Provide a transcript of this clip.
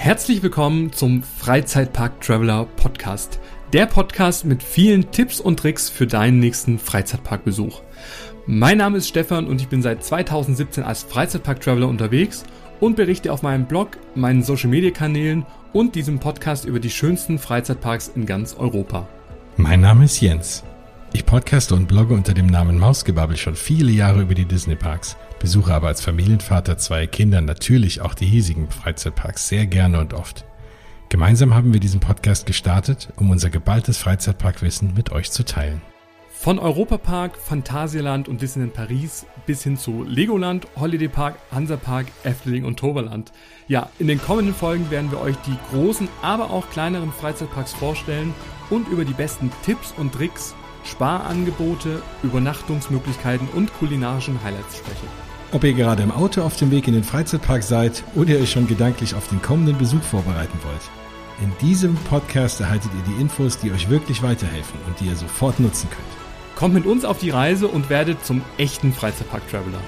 Herzlich willkommen zum Freizeitpark Traveler Podcast. Der Podcast mit vielen Tipps und Tricks für deinen nächsten Freizeitparkbesuch. Mein Name ist Stefan und ich bin seit 2017 als Freizeitpark Traveler unterwegs und berichte auf meinem Blog, meinen Social Media Kanälen und diesem Podcast über die schönsten Freizeitparks in ganz Europa. Mein Name ist Jens. Ich podcaste und blogge unter dem Namen Mausgebabbel schon viele Jahre über die Disney-Parks, besuche aber als Familienvater zwei Kinder natürlich auch die hiesigen Freizeitparks sehr gerne und oft. Gemeinsam haben wir diesen Podcast gestartet, um unser geballtes Freizeitparkwissen mit euch zu teilen. Von Europapark, Phantasialand und Disneyland Paris bis hin zu Legoland, Holiday Park, Hansapark, Efteling und Toverland. Ja, in den kommenden Folgen werden wir euch die großen, aber auch kleineren Freizeitparks vorstellen und über die besten Tipps und Tricks Sparangebote, Übernachtungsmöglichkeiten und kulinarischen Highlights spreche. Ob ihr gerade im Auto auf dem Weg in den Freizeitpark seid oder ihr euch schon gedanklich auf den kommenden Besuch vorbereiten wollt. In diesem Podcast erhaltet ihr die Infos, die euch wirklich weiterhelfen und die ihr sofort nutzen könnt. Kommt mit uns auf die Reise und werdet zum echten Freizeitpark-Traveler.